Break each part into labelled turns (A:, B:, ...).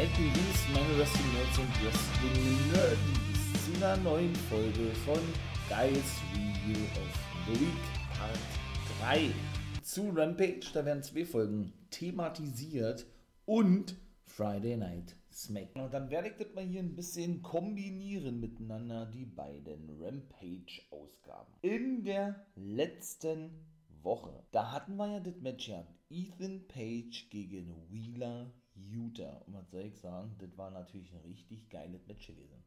A: Seid gegrüßt, meine Wrestling Nerds und Wrestling Nerds, zu einer neuen Folge von Guys Review of the Week Part 3. Zu Rampage, da werden zwei Folgen thematisiert und Friday Night Smack. Und dann werde ich das mal hier ein bisschen kombinieren miteinander, die beiden Rampage-Ausgaben. In der letzten Woche, da hatten wir ja das Match gehabt. Ethan Page gegen Wheeler Utah. Und was soll ich sagen, das war natürlich ein richtig geiles Match gewesen.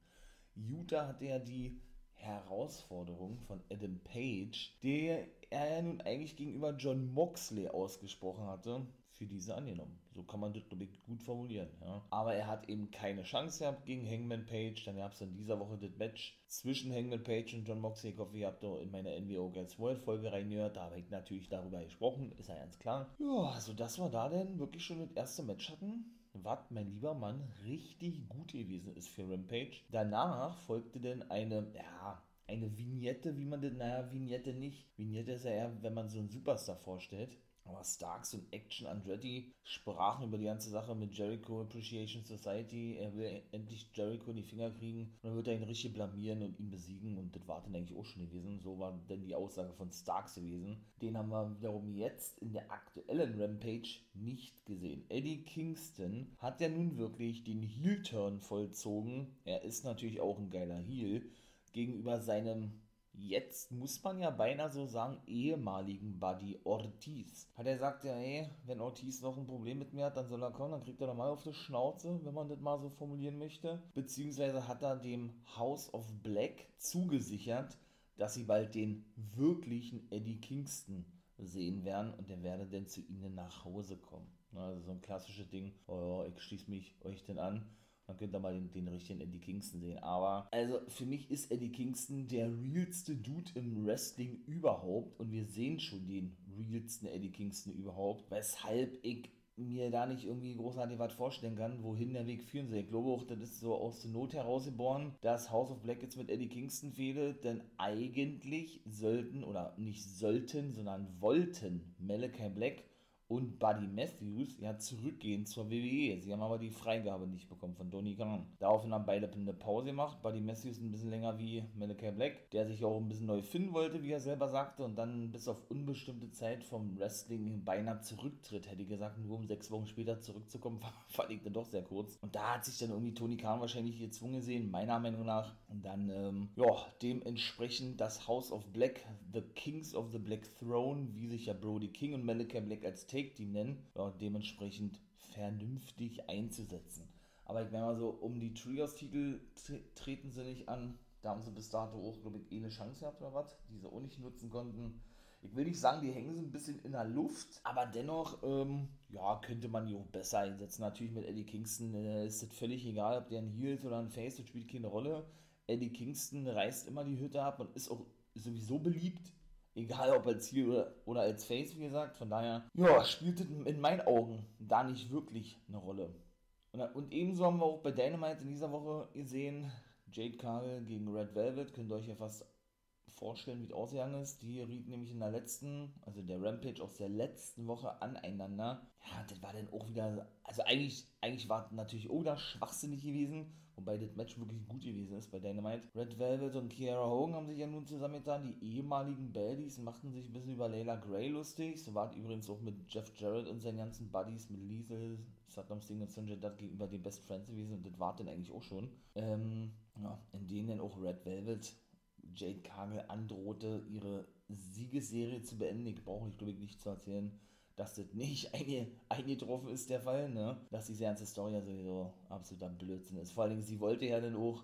A: Utah hatte ja die Herausforderung von Adam Page, der er ja nun eigentlich gegenüber John Moxley ausgesprochen hatte, für diese angenommen. So kann man das, gut formulieren. Ja. Aber er hat eben keine Chance gehabt gegen Hangman Page. Dann gab es in dieser Woche das Match zwischen Hangman Page und John Moxley. Ich hoffe, ihr habt in meine NWO Guys World Folge reingehört. Da habe ich natürlich darüber gesprochen, ist ja ganz klar. Ja, also das war da denn wirklich schon das erste Match hatten was, mein lieber Mann, richtig gut gewesen ist für Rampage. Danach folgte dann eine, ja, eine Vignette, wie man das, naja, Vignette nicht. Vignette ist ja eher, wenn man so einen Superstar vorstellt. Aber Starks und Action Andretti sprachen über die ganze Sache mit Jericho Appreciation Society. Er will endlich Jericho in die Finger kriegen und dann wird er ihn richtig blamieren und ihn besiegen. Und das war dann eigentlich auch schon gewesen. So war dann die Aussage von Starks gewesen. Den haben wir wiederum jetzt in der aktuellen Rampage nicht gesehen. Eddie Kingston hat ja nun wirklich den Heel-Turn vollzogen. Er ist natürlich auch ein geiler Heel gegenüber seinem jetzt muss man ja beinahe so sagen, ehemaligen Buddy Ortiz. Hat er gesagt, ja, ey, wenn Ortiz noch ein Problem mit mir hat, dann soll er kommen, dann kriegt er nochmal auf die Schnauze, wenn man das mal so formulieren möchte. Beziehungsweise hat er dem House of Black zugesichert, dass sie bald den wirklichen Eddie Kingston sehen werden und der werde dann zu ihnen nach Hause kommen. Also so ein klassisches Ding, oh, ich schließe mich euch denn an dann könnt ihr mal den, den richtigen Eddie Kingston sehen. Aber, also für mich ist Eddie Kingston der realste Dude im Wrestling überhaupt. Und wir sehen schon den realsten Eddie Kingston überhaupt. Weshalb ich mir da nicht irgendwie großartig was vorstellen kann, wohin der Weg führen soll. Ich glaube auch, das ist so aus der Not herausgeboren, dass House of Black jetzt mit Eddie Kingston fehlt, denn eigentlich sollten, oder nicht sollten, sondern wollten Malachi Black und Buddy Matthews ja zurückgehen zur WWE. Sie haben aber die Freigabe nicht bekommen von Donny Khan. Daraufhin haben beide eine Pause gemacht. Buddy Matthews ein bisschen länger wie Malachi Black, der sich auch ein bisschen neu finden wollte, wie er selber sagte, und dann bis auf unbestimmte Zeit vom Wrestling beinahe zurücktritt. Hätte ich gesagt, nur um sechs Wochen später zurückzukommen, fand ich dann doch sehr kurz. Und da hat sich dann irgendwie Tony Khan wahrscheinlich gezwungen gesehen, meiner Meinung nach. Und dann, ähm, ja, dementsprechend das House of Black, The Kings of the Black Throne, wie sich ja Brody King und Malachi Black als Take-Team nennen, ja, dementsprechend vernünftig einzusetzen. Aber ich meine mal so, um die Trios-Titel treten sie nicht an. Da haben sie bis dato auch, glaube ich, eh eine Chance gehabt oder was, die sie auch nicht nutzen konnten. Ich will nicht sagen, die hängen so ein bisschen in der Luft, aber dennoch, ähm, ja, könnte man die auch besser einsetzen. Natürlich mit Eddie Kingston äh, ist es völlig egal, ob der ein Heel ist oder ein Face, das spielt keine Rolle. Eddie Kingston reißt immer die Hütte ab und ist auch sowieso beliebt Egal ob als Ziel oder, als Face, wie gesagt. Von daher, ja, spielt in meinen Augen da nicht wirklich eine Rolle. Und, und ebenso haben wir auch bei Dynamite in dieser Woche gesehen, Jade Cargill gegen Red Velvet. Könnt ihr euch ja fast vorstellen, wie es ausgegangen ist. Die rieten nämlich in der letzten, also der Rampage aus der letzten Woche aneinander. Ja, das war dann auch wieder, also eigentlich, eigentlich war natürlich auch da schwachsinnig gewesen, wobei das Match wirklich gut gewesen ist bei Dynamite. Red Velvet und Kiara Hogan haben sich ja nun zusammengetan, die ehemaligen Baddies machten sich ein bisschen über Layla Gray lustig. So war es übrigens auch mit Jeff Jarrett und seinen ganzen Buddies, mit Liesel, Saddam Singh und Sanjay Dutt gegenüber den Best Friends gewesen und das war dann eigentlich auch schon. Ähm, ja, in denen dann auch Red Velvet Jade Cargill androhte, ihre Siegesserie zu beenden. Ich brauche ich glaube ich nicht zu erzählen, dass das nicht einge, eingetroffen ist, der Fall, ne? Dass diese ganze Story ja sowieso absoluter Blödsinn ist. Vor allem, sie wollte ja dann auch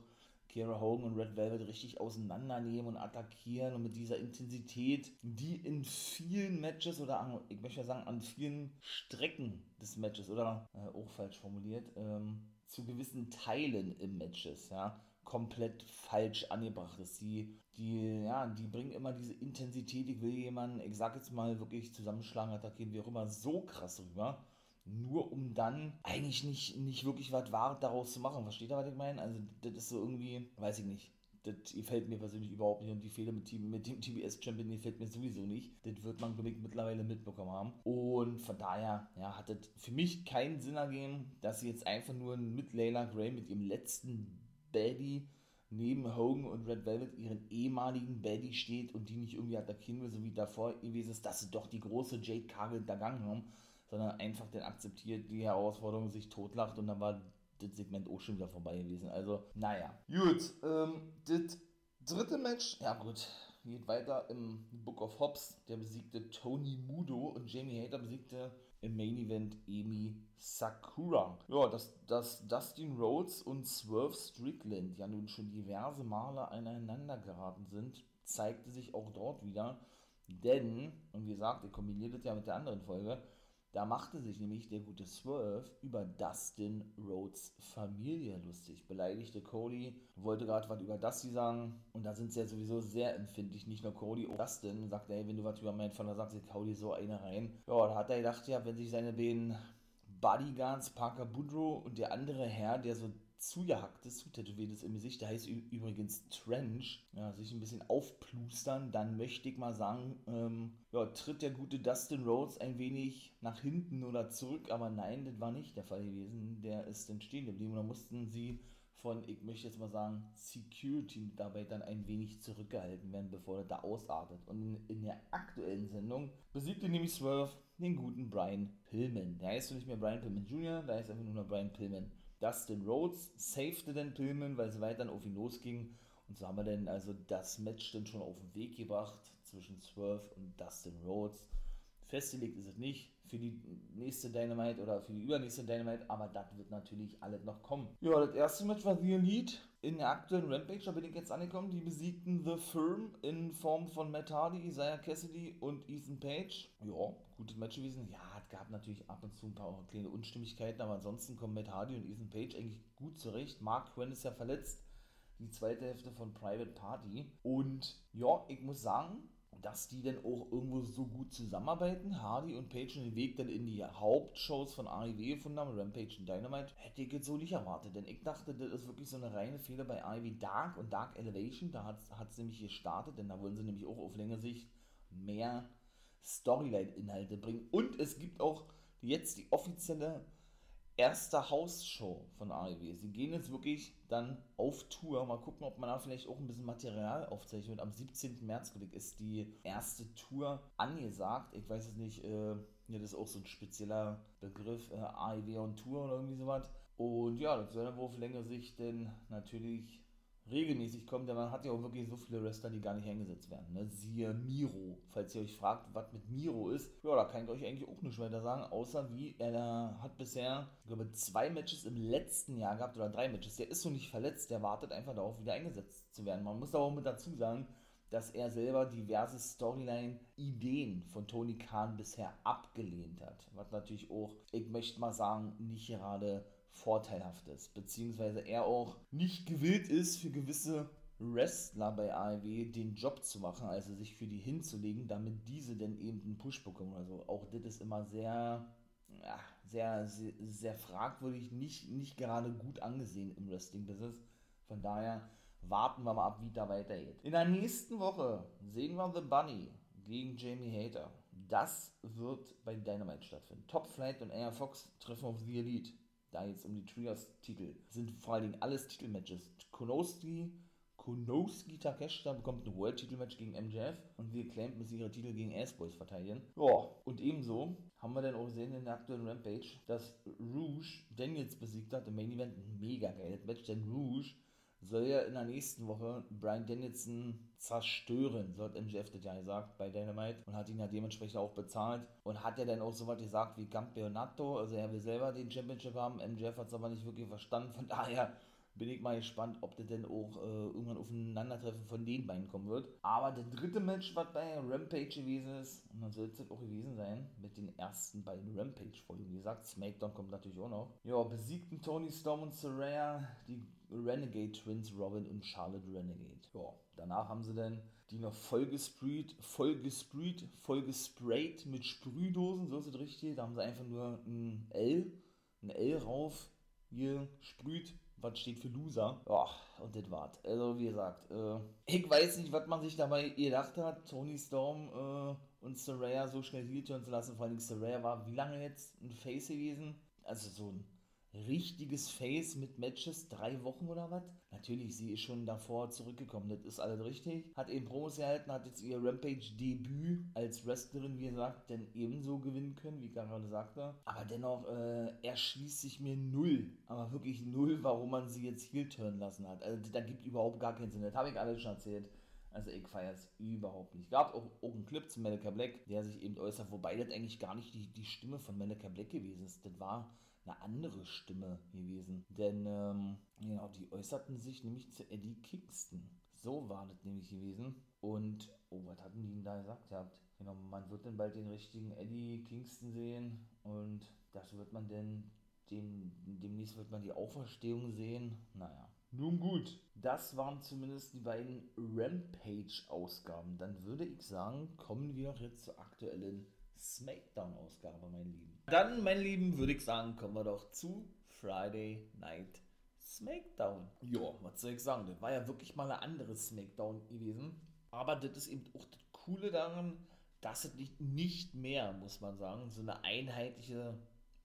A: Kira Hogan und Red Velvet richtig auseinandernehmen und attackieren und mit dieser Intensität, die in vielen Matches oder an, ich möchte ja sagen, an vielen Strecken des Matches oder äh, auch falsch formuliert, ähm, zu gewissen Teilen im Matches, ja, komplett falsch angebracht ist. Die, die, ja, die bringen immer diese Intensität, ich will jemanden, ich sag jetzt mal, wirklich zusammenschlagen, attackieren, wie auch immer, so krass rüber. Nur um dann eigentlich nicht, nicht wirklich was Wahres daraus zu machen. Versteht ihr, was ich meine? Also, das ist so irgendwie, weiß ich nicht. das gefällt mir persönlich überhaupt nicht und die Fehler mit, mit dem TBS-Champion gefällt mir sowieso nicht. Das wird man, ich, mittlerweile mitbekommen haben. Und von daher, ja, hat das für mich keinen Sinn ergeben, dass sie jetzt einfach nur mit Layla Gray, mit ihrem letzten Baddie, neben Hogan und Red Velvet ihren ehemaligen Baddie steht und die nicht irgendwie attackieren will, so wie davor gewesen ist, dass sie doch die große Jade Cargill hintergangen haben, sondern einfach dann akzeptiert die Herausforderung, sich totlacht und dann war das Segment auch schon wieder vorbei gewesen. Also, naja. Gut, ähm, das dritte Match, ja gut, geht weiter im Book of Hobbs. Der besiegte Tony Mudo und Jamie Hater besiegte im Main Event Amy Sakura. Ja, dass, dass Dustin Rhodes und Swerve Strickland ja nun schon diverse Male aneinander geraten sind, zeigte sich auch dort wieder. Denn, und wie gesagt, er kombiniert das ja mit der anderen Folge, da machte sich nämlich der gute Swerve über Dustin Rhodes Familie lustig. Beleidigte Cody, wollte gerade was über Dusty sagen und da sind sie ja sowieso sehr empfindlich. Nicht nur Cody, auch Dustin sagt, ey, wenn du was über meinen Vater sagst, ich hau dir so eine rein. Ja, da hat er gedacht, ja, wenn sich seine beiden Bodyguards, Parker Boudreaux und der andere Herr, der so zugehacktes, zutätowiertes im Gesicht, der heißt übrigens Trench, ja, sich ein bisschen aufplustern, dann möchte ich mal sagen, ähm, ja, tritt der gute Dustin Rhodes ein wenig nach hinten oder zurück, aber nein, das war nicht der Fall gewesen, der ist dann stehen geblieben und da mussten sie von, ich möchte jetzt mal sagen, Security-Mitarbeitern ein wenig zurückgehalten werden, bevor er da ausartet. Und in, der aktuellen Sendung besiegte nämlich Swerve den guten Brian Pillman. Der heißt nicht mehr Brian Pillman Jr., da heißt einfach nur noch Brian Pillman. Dustin Rhodes safete den Pillman, weil es weiter auf ihn losging. Und so haben wir dann also das Match dann schon auf den Weg gebracht zwischen Swerve und Dustin Rhodes. Festgelegt ist es nicht für die nächste Dynamite oder für die übernächste Dynamite, aber das wird natürlich alles noch kommen. Ja, das erste Match war The Elite in der aktuellen Rampage, da bin ich jetzt angekommen. Die besiegten The Firm in Form von Matt Hardy, Isaiah Cassidy und Ethan Page. Ja, gutes Match gewesen. Ja, gab natürlich ab und zu ein paar kleine Unstimmigkeiten, aber ansonsten kommen Matt Hardy und Ethan Page eigentlich gut zurecht. Mark Quinn ist ja verletzt. Die zweite Hälfte von Private Party. Und ja, ich muss sagen, dass die dann auch irgendwo so gut zusammenarbeiten, Hardy und Page den Weg dann in die Hauptshows von AEW gefunden haben, Rampage und Dynamite, hätte ich jetzt so nicht erwartet, denn ich dachte, das ist wirklich so eine reine Fehler bei AEW Dark und Dark Elevation, da hat es nämlich gestartet, denn da wollen sie nämlich auch auf längere Sicht mehr Storyline-Inhalte bringen und es gibt auch jetzt die offizielle erste Hausshow von AEW. Sie gehen jetzt wirklich dann auf Tour. Mal gucken, ob man da vielleicht auch ein bisschen Material aufzeichnet. Am 17. März, ist die erste Tour angesagt. Ich weiß es nicht, äh, das ist auch so ein spezieller Begriff, äh, AEW on Tour oder irgendwie sowas. Und ja, das soll dann wohl auf längere Sicht denn natürlich regelmäßig kommt, denn man hat ja auch wirklich so viele Wrestler, die gar nicht eingesetzt werden. Ne? Siehe Miro. Falls ihr euch fragt, was mit Miro ist, ja, da kann ich euch eigentlich auch nicht weiter sagen, außer wie er hat bisher, ich glaube, zwei Matches im letzten Jahr gehabt oder drei Matches. Der ist so nicht verletzt, der wartet einfach darauf, wieder eingesetzt zu werden. Man muss aber auch mit dazu sagen, dass er selber diverse Storyline-Ideen von Tony Khan bisher abgelehnt hat. Was natürlich auch, ich möchte mal sagen, nicht gerade vorteilhaft ist, beziehungsweise er auch nicht gewillt ist, für gewisse Wrestler bei AEW den Job zu machen, also sich für die hinzulegen, damit diese dann eben einen Push bekommen oder so. Auch das ist immer sehr, ja, sehr, sehr, sehr fragwürdig, nicht, nicht gerade gut angesehen im Wrestling-Business. Von daher warten wir mal ab, wie da weitergeht. In der nächsten Woche sehen wir The Bunny gegen Jamie Hater. Das wird bei Dynamite stattfinden. Top Flight und Air Fox treffen auf The Elite da jetzt um die Trios-Titel, sind vor allen Dingen alles Titelmatches. Konoski, Konoski Takeshita bekommt ein World-Titelmatch gegen MJF und wir Clamp müssen ihre Titel gegen Ass-Boys verteidigen. Ja, und ebenso haben wir dann auch gesehen in der aktuellen Rampage, dass Rouge Daniels besiegt hat im Main Event. Ein mega geiles Match, denn Rouge soll ja in der nächsten Woche Brian Danielson zerstören, so hat MJF das ja gesagt bei Dynamite und hat ihn ja dementsprechend auch bezahlt und hat ja dann auch so was gesagt wie Campeonato, also er will selber den Championship haben, MJF hat es aber nicht wirklich verstanden, von daher bin ich mal gespannt, ob das denn auch äh, irgendwann aufeinandertreffen von den beiden kommen wird. Aber der dritte Match, was bei Rampage gewesen ist, und dann soll es auch gewesen sein, mit den ersten beiden Rampage-Folgen. Wie gesagt, SmackDown kommt natürlich auch noch. Ja, besiegten Tony Storm und Saraya die Renegade Twins, Robin und Charlotte Renegade. Ja, danach haben sie dann die noch voll gesprüht, voll gesprüht, voll gesprayt mit Sprühdosen, so ist es richtig. Da haben sie einfach nur ein L, ein L rauf gesprüht was steht für Loser. Ja, und das war's. Also, wie gesagt, äh, ich weiß nicht, was man sich dabei gedacht hat, Tony Storm äh, und Saraya so schnell turnen zu lassen. Vor allem Saraya war wie lange jetzt ein Face gewesen? Also so ein richtiges Face mit Matches, drei Wochen oder was? Natürlich, sie ist schon davor zurückgekommen, das ist alles richtig. Hat eben Promos gehalten, hat jetzt ihr Rampage-Debüt als Wrestlerin, wie gesagt, denn ebenso gewinnen können, wie gerade sagte. Aber dennoch äh, erschließt sich mir null, aber wirklich null, warum man sie jetzt heel turnen lassen hat. Also da gibt überhaupt gar keinen Sinn. Das habe ich alles schon erzählt. Also ich feiere es überhaupt nicht. Gab auch, auch einen Clip zu Malika Black, der sich eben äußert, wobei das eigentlich gar nicht die, die Stimme von Malika Black gewesen ist. Das war eine andere Stimme gewesen. Denn ähm, ja, die äußerten sich nämlich zu Eddie Kingston. So war das nämlich gewesen. Und, oh, was hatten die denn da gesagt gehabt? Genau, man wird dann bald den richtigen Eddie Kingston sehen und das wird man denn, dem, demnächst wird man die Auferstehung sehen. Naja. Nun gut, das waren zumindest die beiden Rampage-Ausgaben. Dann würde ich sagen, kommen wir noch jetzt zur aktuellen Smackdown-Ausgabe, mein Lieben. Dann, mein Lieben, würde ich sagen, kommen wir doch zu Friday Night Smackdown. Ja, was soll ich sagen? Das war ja wirklich mal eine andere Smackdown gewesen. Aber das ist eben auch das Coole daran, dass es nicht, nicht mehr, muss man sagen, so eine einheitliche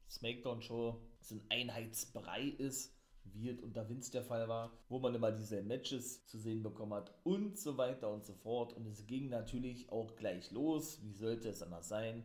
A: Smackdown-Show, so ein Einheitsbrei ist, wie es unter Vince der Fall war, wo man immer diese Matches zu sehen bekommen hat und so weiter und so fort. Und es ging natürlich auch gleich los, wie sollte es anders sein,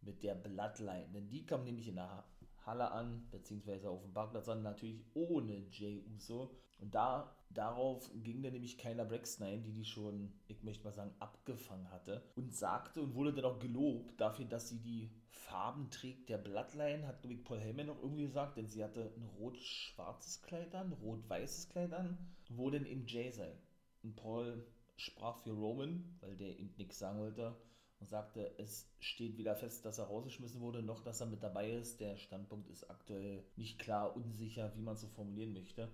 A: mit der Bloodline. Denn die kam nämlich in der Halle an, beziehungsweise auf dem Parkplatz an, natürlich ohne Jay Uso. Und da, darauf ging dann nämlich Kyla Braxton ein, die die schon, ich möchte mal sagen, abgefangen hatte. Und sagte und wurde dann auch gelobt dafür, dass sie die Farben trägt der Bloodline, hat glaube ich Paul Heyman noch irgendwie gesagt, denn sie hatte ein rot-schwarzes Kleid an, rot-weißes Kleid an, wo denn eben Jay sei. Und Paul sprach für Roman, weil der ihm nichts sagen wollte und sagte, es steht weder fest, dass er rausgeschmissen wurde, noch dass er mit dabei ist. Der Standpunkt ist aktuell nicht klar, unsicher, wie man es so formulieren möchte.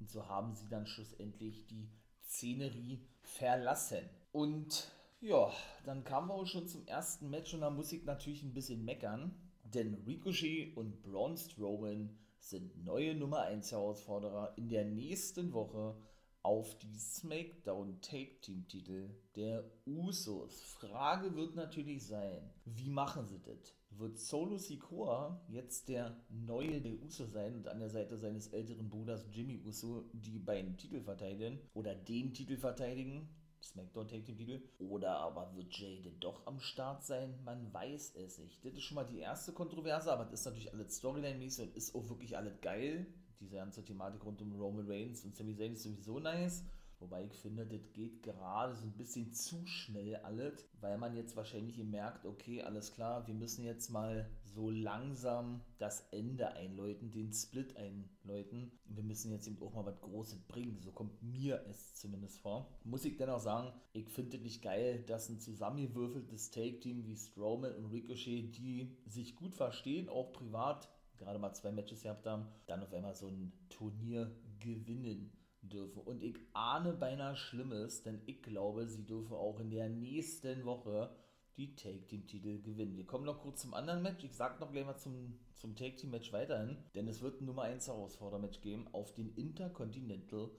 A: Und so haben sie dann schlussendlich die Szenerie verlassen. Und ja, dann kamen wir auch schon zum ersten Match und da muss ich natürlich ein bisschen meckern. Denn Ricochet und Braun Strowman sind neue Nummer 1 Herausforderer in der nächsten Woche auf die SmackDown Take Team Titel der Usos. Frage wird natürlich sein, wie machen sie das? Wird Solo Sikoa jetzt der neue der Uso sein und an der Seite seines älteren Bruders Jimmy Uso die beiden Titel verteidigen oder den Titel verteidigen? SmackDown Take Team Titel. Oder aber wird Jay denn doch am Start sein? Man weiß es nicht. Das ist schon mal die erste Kontroverse, aber das ist natürlich alles Storyline-mäßig und ist auch wirklich alles geil diese ganze Thematik rund um Roman Reigns und Sami Zayn ist sowieso nice. Wobei ich finde, das geht gerade so ein bisschen zu schnell alles, weil man jetzt wahrscheinlich merkt, okay, alles klar, wir müssen jetzt mal so langsam das Ende einläuten, den Split einläuten. Wir müssen jetzt eben auch mal was Großes bringen. So kommt mir es zumindest vor. Muss ich dennoch sagen, ich finde es nicht geil, dass ein zusammengewürfeltes Take-Team wie Strowman und Ricochet, die sich gut verstehen, auch privat gerade mal zwei Matches gehabt haben, dann auf einmal so ein Turnier gewinnen dürfen. Und ich ahne beinahe Schlimmes, denn ich glaube, sie dürfen auch in der nächsten Woche die Take Team Titel gewinnen. Wir kommen noch kurz zum anderen Match. Ich sag noch gleich mal zum, zum Take Team Match weiterhin, denn es wird ein Nummer 1 Herausfordermatch geben auf den Intercontinental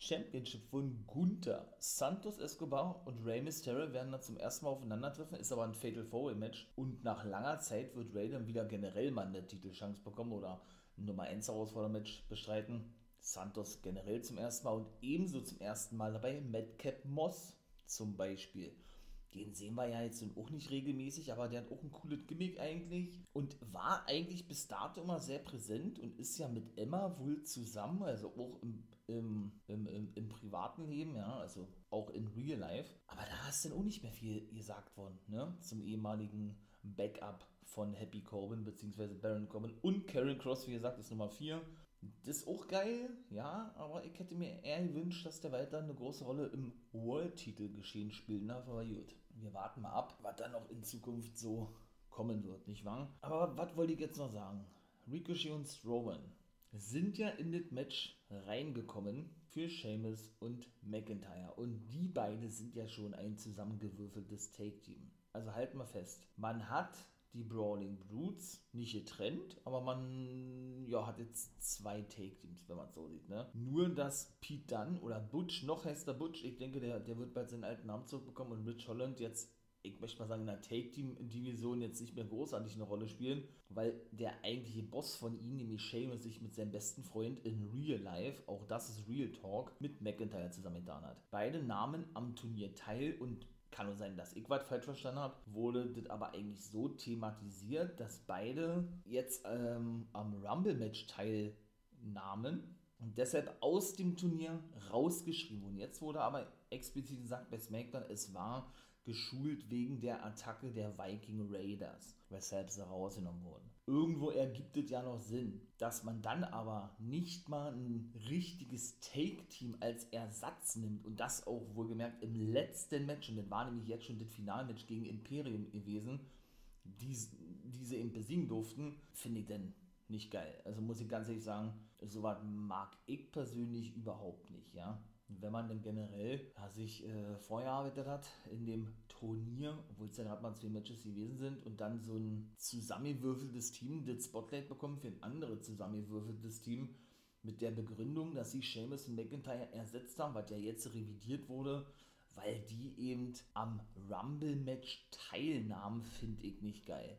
A: Championship von Gunther. Santos Escobar und Rey Mysterio werden dann zum ersten Mal aufeinandertreffen, ist aber ein Fatal Four Match. Und nach langer Zeit wird Rey dann wieder generell mal eine Titelchance bekommen oder ein Nummer 1 Herausfordermatch bestreiten. Santos generell zum ersten Mal und ebenso zum ersten Mal dabei Madcap Moss zum Beispiel. Den sehen wir ja jetzt auch nicht regelmäßig, aber der hat auch ein cooles Gimmick eigentlich und war eigentlich bis dato immer sehr präsent und ist ja mit Emma wohl zusammen, also auch im, im, im, im, im privaten Leben, ja, also auch in Real Life. Aber da ist dann auch nicht mehr viel gesagt worden, ne, zum ehemaligen Backup von Happy Corbin bzw. Baron Corbin und Karen Cross, wie gesagt, ist Nummer 4. Das ist auch geil, ja, aber ich hätte mir eher gewünscht, dass der weiter eine große Rolle im World-Titel-Geschehen spielt. Na, aber gut. Wir warten mal ab, was dann noch in Zukunft so kommen wird, nicht wahr? Aber was wollte ich jetzt noch sagen? Ricochet und Strowman sind ja in das Match reingekommen für Sheamus und McIntyre. Und die beiden sind ja schon ein zusammengewürfeltes Take-Team. Also halten wir fest. Man hat die Brawling Brutes nicht getrennt, aber man ja, hat jetzt zwei Take-Teams, wenn man es so sieht. Ne? Nur, dass Pete Dunn oder Butch, noch heißt Butch, ich denke, der, der wird bald seinen alten Namen zurückbekommen und Rich Holland jetzt ich möchte mal sagen, in der Take-Team-Division jetzt nicht mehr großartig eine Rolle spielen, weil der eigentliche Boss von ihnen, nämlich Sheamus, sich mit seinem besten Freund in Real Life, auch das ist Real Talk, mit McIntyre zusammengetan hat. Beide nahmen am Turnier teil und kann nur sein, dass ich was falsch verstanden habe, wurde das aber eigentlich so thematisiert, dass beide jetzt ähm, am Rumble-Match teilnahmen und deshalb aus dem Turnier rausgeschrieben wurden. Jetzt wurde aber explizit gesagt bei SmackDown, es war geschult wegen der Attacke der Viking Raiders, weshalb sie rausgenommen wurden. Irgendwo ergibt es ja noch Sinn, dass man dann aber nicht mal ein richtiges Take-Team als Ersatz nimmt und das auch wohlgemerkt im letzten Match, und das war nämlich jetzt schon das Finalmatch gegen Imperium gewesen, die, die sie eben besiegen durften, finde ich denn nicht geil. Also muss ich ganz ehrlich sagen, sowas mag ich persönlich überhaupt nicht, ja wenn man dann generell ja, sich äh, vorher arbeitet hat in dem Turnier, obwohl es ja gerade mal zwei Matches gewesen sind und dann so ein zusammengewürfeltes Team das Spotlight bekommen für ein anderes zusammengewürfeltes Team mit der Begründung, dass sie Seamus und McIntyre ersetzt haben, was ja jetzt revidiert wurde, weil die eben am Rumble-Match teilnahmen, finde ich nicht geil.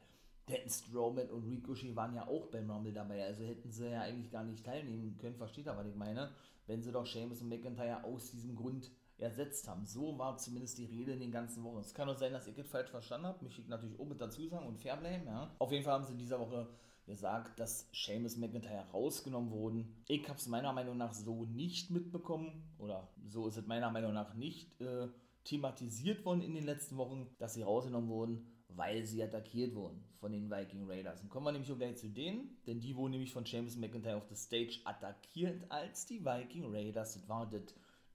A: Denn Strowman und Ricochet waren ja auch beim Rumble dabei, also hätten sie ja eigentlich gar nicht teilnehmen können, versteht ihr, was ich meine? wenn sie doch Sheamus und McIntyre aus diesem Grund ersetzt haben. So war zumindest die Rede in den ganzen Wochen. Es kann auch sein, dass ich es falsch verstanden habe, möchte ich natürlich auch mit dazu sagen und fair bleiben. Ja. Auf jeden Fall haben sie in dieser Woche gesagt, dass Sheamus und McIntyre rausgenommen wurden. Ich habe es meiner Meinung nach so nicht mitbekommen oder so ist es meiner Meinung nach nicht äh, thematisiert worden in den letzten Wochen, dass sie rausgenommen wurden weil sie attackiert wurden von den Viking Raiders. Und kommen wir nämlich auch gleich zu denen, denn die wurden nämlich von James McIntyre auf der Stage attackiert als die Viking Raiders. Das war das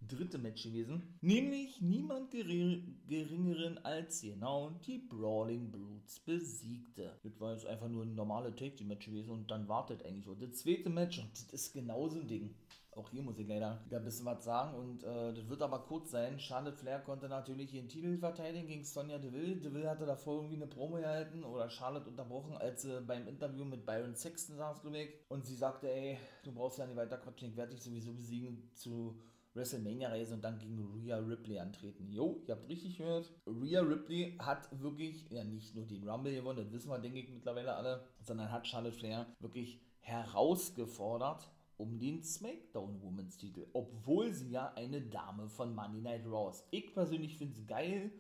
A: dritte Match gewesen. Nämlich niemand geringeren als genau die Brawling Brutes besiegte. Das war jetzt einfach nur ein normales Take-Team-Match gewesen und dann wartet eigentlich auch das zweite Match und das ist genauso ein Ding. Auch hier muss ich leider wieder ein bisschen was sagen und äh, das wird aber kurz sein. Charlotte Flair konnte natürlich ihren Titel verteidigen gegen Sonja Deville. Deville hatte davor irgendwie eine Promo gehalten oder Charlotte unterbrochen, als sie beim Interview mit Byron Sexton saß, glaube ich. Und sie sagte, ey, du brauchst ja nicht weiter quatschen, ich werde dich sowieso besiegen zu WrestleMania-Reise und dann gegen Rhea Ripley antreten. Jo, ihr habt richtig gehört. Rhea Ripley hat wirklich, ja nicht nur den Rumble gewonnen, das wissen wir, denke ich, mittlerweile alle, sondern hat Charlotte Flair wirklich herausgefordert um den SmackDown Women's Titel, obwohl sie ja eine Dame von Monday Night Raw ist. Ich persönlich finde es geil,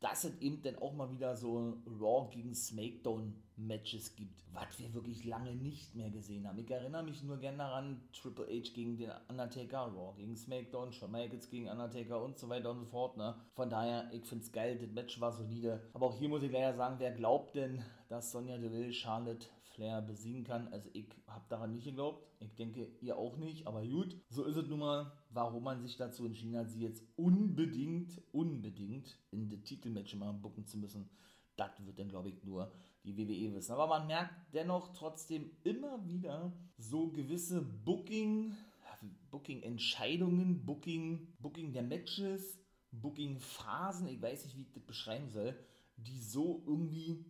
A: dass es eben dann auch mal wieder so Raw gegen SmackDown Matches gibt, was wir wirklich lange nicht mehr gesehen haben. Ich erinnere mich nur gerne daran, Triple H gegen den Undertaker, Raw gegen SmackDown, Shawn Michaels gegen Undertaker und so weiter und so fort. Ne? Von daher, ich finde es geil, das Match war solide. Aber auch hier muss ich leider sagen, wer glaubt denn, dass Sonja Deville Charlotte Flair besiegen kann? Also ich habe daran nicht geglaubt. Ich denke, ihr auch nicht. Aber gut, so ist es nun mal warum man sich dazu entschieden hat, sie jetzt unbedingt, unbedingt in das Titelmatch mal bucken zu müssen. Das wird dann, glaube ich, nur die WWE wissen. Aber man merkt dennoch trotzdem immer wieder so gewisse Booking, Booking-Entscheidungen, Booking, Booking der Matches, Booking-Phasen, ich weiß nicht, wie ich das beschreiben soll, die so irgendwie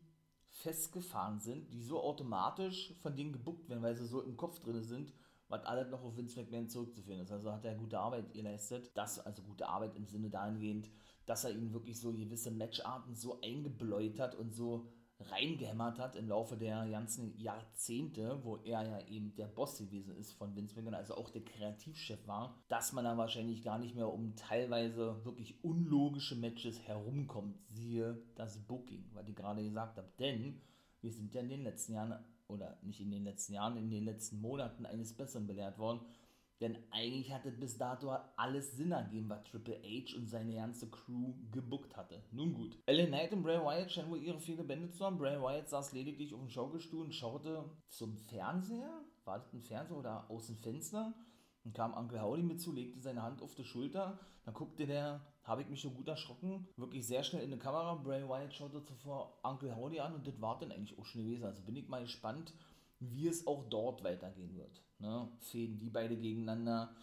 A: festgefahren sind, die so automatisch von denen gebuckt werden, weil sie so im Kopf drin sind was alles noch auf Vince McMahon zurückzuführen ist. Also hat er gute Arbeit geleistet. Das, also gute Arbeit im Sinne dahingehend, dass er ihn wirklich so gewisse Matcharten so eingebläut hat und so reingehämmert hat im Laufe der ganzen Jahrzehnte, wo er ja eben der Boss gewesen ist von Vince McMahon, also auch der Kreativchef war, dass man dann wahrscheinlich gar nicht mehr um teilweise wirklich unlogische Matches herumkommt. Siehe das Booking, was ich gerade gesagt habe. Denn wir sind ja in den letzten Jahren oder nicht in den letzten Jahren, in den letzten Monaten eines Besseren belehrt worden. Denn eigentlich hatte bis dato alles Sinn ergeben, was Triple H und seine ganze Crew gebuckt hatte. Nun gut. LA Knight und Bray Wyatt scheinen wohl ihre viele Bände zu haben. Bray Wyatt saß lediglich auf dem Schaukelstuhl und schaute zum Fernseher. War das ein Fernseher oder aus dem Fenster? Dann kam Uncle Howdy mit zu, legte seine Hand auf die Schulter. Dann guckte der, habe ich mich schon gut erschrocken, wirklich sehr schnell in die Kamera. Bray Wyatt schaute zuvor Uncle Howdy an und das war dann eigentlich auch schon gewesen. Also bin ich mal gespannt, wie es auch dort weitergehen wird. Ne? Fäden die beide gegeneinander.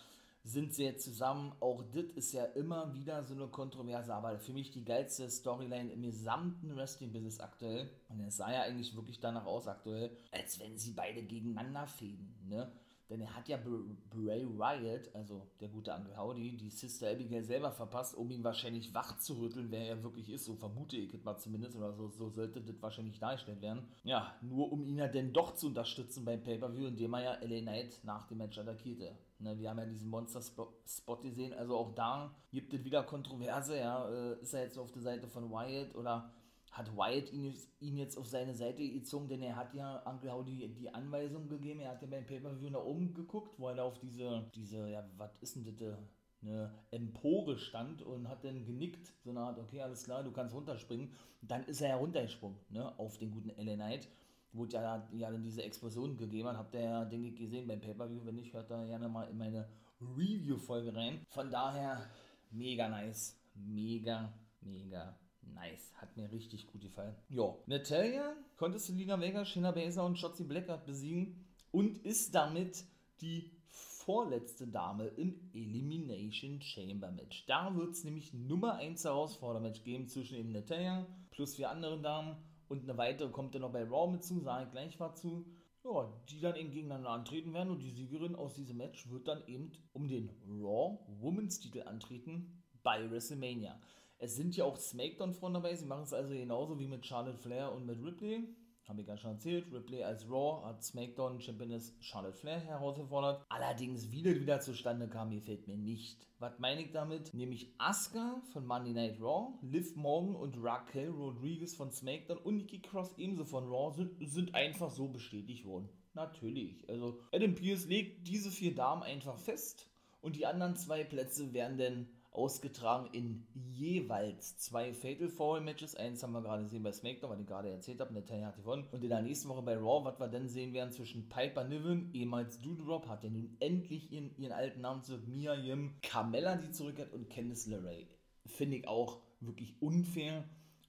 A: sind jetzt zusammen. Auch das ist ja immer wieder so eine Kontroverse, aber für mich die geilste Storyline im gesamten Wrestling-Business aktuell. Und es sah ja eigentlich wirklich danach aus aktuell, als wenn sie beide gegeneinander fäden. Ne? Denn er hat ja Bray Wyatt, also der gute Uncle Howdy, die Sister Abigail selber verpasst, um ihn wahrscheinlich wach zu rütteln, wer er wirklich ist. So vermute ich mal zumindest, oder so, so sollte das wahrscheinlich dargestellt werden. Ja, nur um ihn ja denn doch zu unterstützen beim Pay-Per-View, indem er ja LA Knight nach dem Match attackierte. Ne, wir haben ja diesen Monster-Spot gesehen, also auch da gibt es wieder Kontroverse, ja, äh, ist er jetzt auf der Seite von Wyatt oder hat Wyatt ihn, ihn jetzt auf seine Seite gezogen, denn er hat ja Uncle Howdy die Anweisung gegeben, er hat ja beim Pay-Per-View nach oben geguckt, wo er auf diese, diese, ja, was ist denn das, eine Empore stand und hat dann genickt, so eine Art, okay, alles klar, du kannst runterspringen. dann ist er ja runtergesprungen, ne, auf den guten LA Knight, wo ja, ja dann diese Explosion gegeben hat, habt ihr ja, denke ich, gesehen beim Pay-Per-View, wenn nicht, hört da gerne mal in meine Review-Folge rein. Von daher, mega nice, mega, mega Nice, hat mir richtig gut gefallen. Ja, Natalia konnte Selina Vega, Shayna Baszler und Shotzi Blackheart besiegen und ist damit die vorletzte Dame im Elimination Chamber Match. Da wird es nämlich Nummer 1 Herausfordermatch geben zwischen eben Natalia plus vier anderen Damen und eine weitere kommt dann noch bei Raw mit zu, sage ich gleich mal zu. Ja, die dann eben gegeneinander antreten werden und die Siegerin aus diesem Match wird dann eben um den Raw Women's Titel antreten bei WrestleMania. Es sind ja auch Smackdown-Frauen dabei, sie machen es also genauso wie mit Charlotte Flair und mit Ripley. Habe ich ja schon erzählt. Ripley als Raw hat SmackDown Championess Charlotte Flair herausgefordert. Allerdings, wie das wieder zustande kam, gefällt mir nicht. Was meine ich damit? Nämlich Asuka von Monday Night Raw, Liv Morgan und Raquel Rodriguez von SmackDown und Nikki Cross ebenso von Raw sind, sind einfach so bestätigt worden. Natürlich. Also Adam Pierce legt diese vier Damen einfach fest und die anderen zwei Plätze werden dann ausgetragen in jeweils zwei Fatal Four Matches. Eins haben wir gerade gesehen bei SmackDown, was ich gerade erzählt habe, Natalia hat gewonnen. Und in der nächsten Woche bei Raw, was wir dann sehen werden zwischen Piper Niven, ehemals Doudrop, hat ja nun endlich ihren, ihren alten Namen zurück, Mia Yim, Carmella, die zurückkehrt und Candice LeRae. Finde ich auch wirklich unfair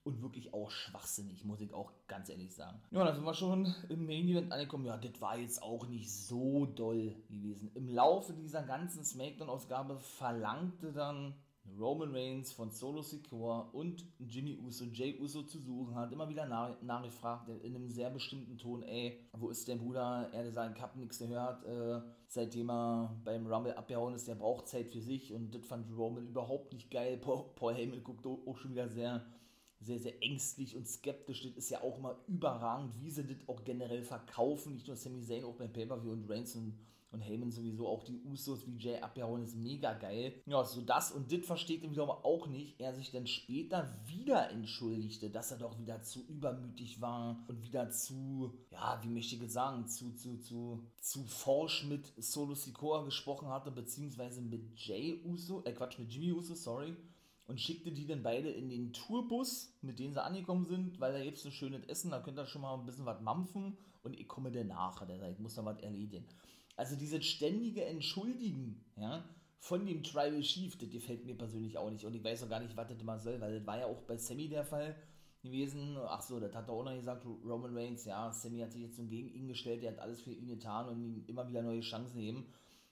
A: und wirklich auch schwachsinnig, muss ich auch ganz ehrlich sagen. Ja, da sind wir schon im Main Event angekommen. Ja, das war jetzt auch nicht so doll gewesen. Im Laufe dieser ganzen Smackdown-Ausgabe verlangte dann Roman Reigns von Solo Secure und Jimmy Uso, Jay Uso zu suchen, hat immer wieder nach, nachgefragt in einem sehr bestimmten Ton, ey, wo ist der Bruder? Er hat ich hab nichts gehört, äh, seitdem er beim Rumble abgehauen ist, der braucht Zeit für sich und das fand Roman überhaupt nicht geil. Paul, Paul Heyman guckt auch schon wieder sehr, sehr, sehr ängstlich und skeptisch. Das ist ja auch immer überragend, wie sie das auch generell verkaufen, nicht nur Sami Zayn, auch beim Pay-Per-View und Reigns und und Heyman sowieso auch die Usos wie Jay abgehauen ist mega geil. Ja, so das und das versteht er wiederum auch nicht. Er sich dann später wieder entschuldigte, dass er doch wieder zu übermütig war und wieder zu, ja, wie möchte ich sagen, zu, zu, zu, zu forsch mit Solo Sikoa gesprochen hatte, beziehungsweise mit Jay Uso, äh Quatsch, mit Jimmy Uso, sorry und schickte die dann beide in den Tourbus, mit denen sie angekommen sind, weil da gibt es ein schönes Essen, da könnt ihr schon mal ein bisschen was mampfen und ich komme danach. Der sagt, ich muss da was erledigen. Also dieses ständige Entschuldigen, ja, von dem Tribal Chief, das gefällt mir persönlich auch nicht. Und ich weiß auch gar nicht, was das immer soll, weil das war ja auch bei Sammy der Fall gewesen. Ach so, das hat er auch noch gesagt, Roman Reigns, ja, Sammy hat sich jetzt so gegen ihn gestellt, der hat alles für ihn getan und ihm immer wieder neue Chancen gegeben.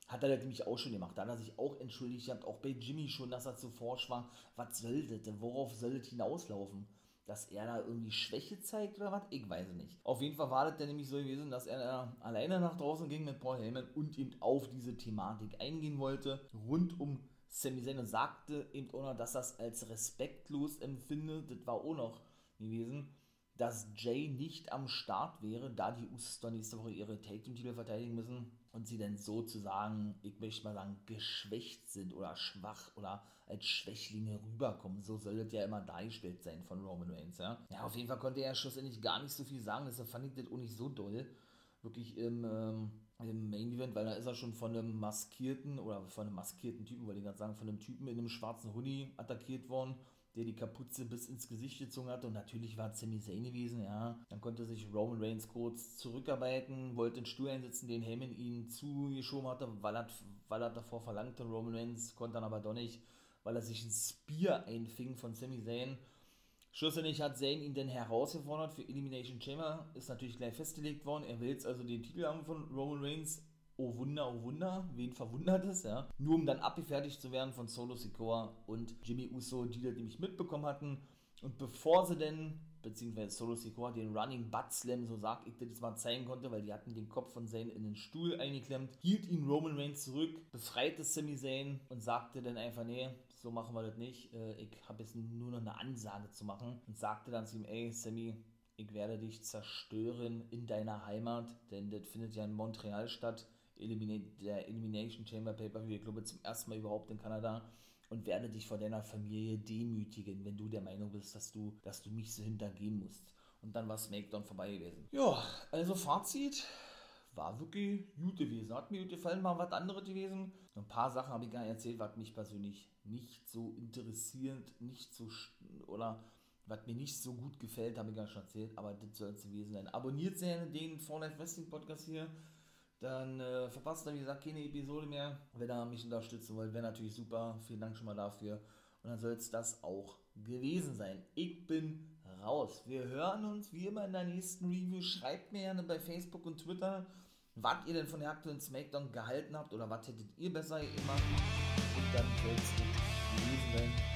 A: Hat er das nämlich auch schon gemacht. Da hat er sich auch entschuldigt, hat auch bei Jimmy schon, dass er zu forsch war. Was soll das? Worauf soll das hinauslaufen? dass er da irgendwie Schwäche zeigt oder was? Ich weiß nicht. Auf jeden Fall war das dann nämlich so gewesen, dass er alleine nach draußen ging mit Paul Heyman und eben auf diese Thematik eingehen wollte, rund um Sami Zayn und sagte eben auch noch, dass das als respektlos empfindet. Das war auch noch gewesen dass Jay nicht am Start wäre, da die Usos dann nächste Woche ihre Take Team Titel verteidigen müssen und sie dann sozusagen, ich möchte mal sagen, geschwächt sind oder schwach oder als Schwächlinge rüberkommen. So soll das ja immer dargestellt sein von Roman Reigns, ja. Ja, auf jeden Fall konnte er schlussendlich gar nicht so viel sagen, deshalb fand ich das auch nicht so doll. Wirklich im, ähm, im Main Event, weil da ist er schon von einem maskierten oder von einem maskierten Typen, wollte ich gerade sagen, von einem Typen in einem schwarzen Hoodie attackiert worden der die Kapuze bis ins Gesicht gezogen hat. Und natürlich war es Sami Zayn gewesen, ja. Dann konnte sich Roman Reigns kurz zurückarbeiten, wollte den Stuhl einsetzen, den Heyman ihn zugeschoben hatte, weil er, weil er davor verlangte. Roman Reigns konnte dann aber doch nicht, weil er sich ein Spear einfing von Sami Zayn. Schlussendlich hat Zayn ihn dann herausgefordert für Elimination Chamber, ist natürlich gleich festgelegt worden. Er will jetzt also den Titel haben von Roman Reigns oh Wunder, oh Wunder, wen verwundert es, ja. Nur um dann abgefertigt zu werden von Solo Sikoa und Jimmy Uso, die das nämlich mitbekommen hatten. Und bevor sie denn, beziehungsweise Solo Sikoa, den Running Butt Slam, so sag ich das mal zeigen konnte, weil die hatten den Kopf von Zayn in den Stuhl eingeklemmt, hielt ihn Roman Reigns zurück, befreite Sami Zayn und sagte dann einfach, nee, so machen wir das nicht. Äh, ich habe jetzt nur noch eine Ansage zu machen und sagte dann zu ihm, ey, Sammy, ich werde dich zerstören in deiner Heimat, denn das findet ja in Montreal statt. Eliminate, der Elimination Chamber Paper, ich glaube zum ersten Mal überhaupt in Kanada und werde dich vor deiner Familie demütigen, wenn du der Meinung bist, dass du, dass du mich so hintergehen musst. Und dann war SmackDown vorbei gewesen. Ja, also Fazit war wirklich gut gewesen. Hat mir gut gefallen, mal was anderes gewesen. Ein paar Sachen habe ich gar nicht erzählt, was mich persönlich nicht so interessiert, nicht so oder was mir nicht so gut gefällt, habe ich gar schon erzählt, aber das soll es gewesen sein. Abonniert gerne den For Life Wrestling Podcast hier, dann äh, verpasst ihr, wie gesagt, keine Episode mehr. Wenn ihr mich unterstützen wollt, wäre natürlich super. Vielen Dank schon mal dafür. Und dann soll es das auch gewesen sein. Ich bin raus. Wir hören uns wie immer in der nächsten Review. Schreibt mir gerne bei Facebook und Twitter, was ihr denn von der aktuellen Smackdown gehalten habt oder was hättet ihr besser gemacht. Und dann soll es gewesen sein.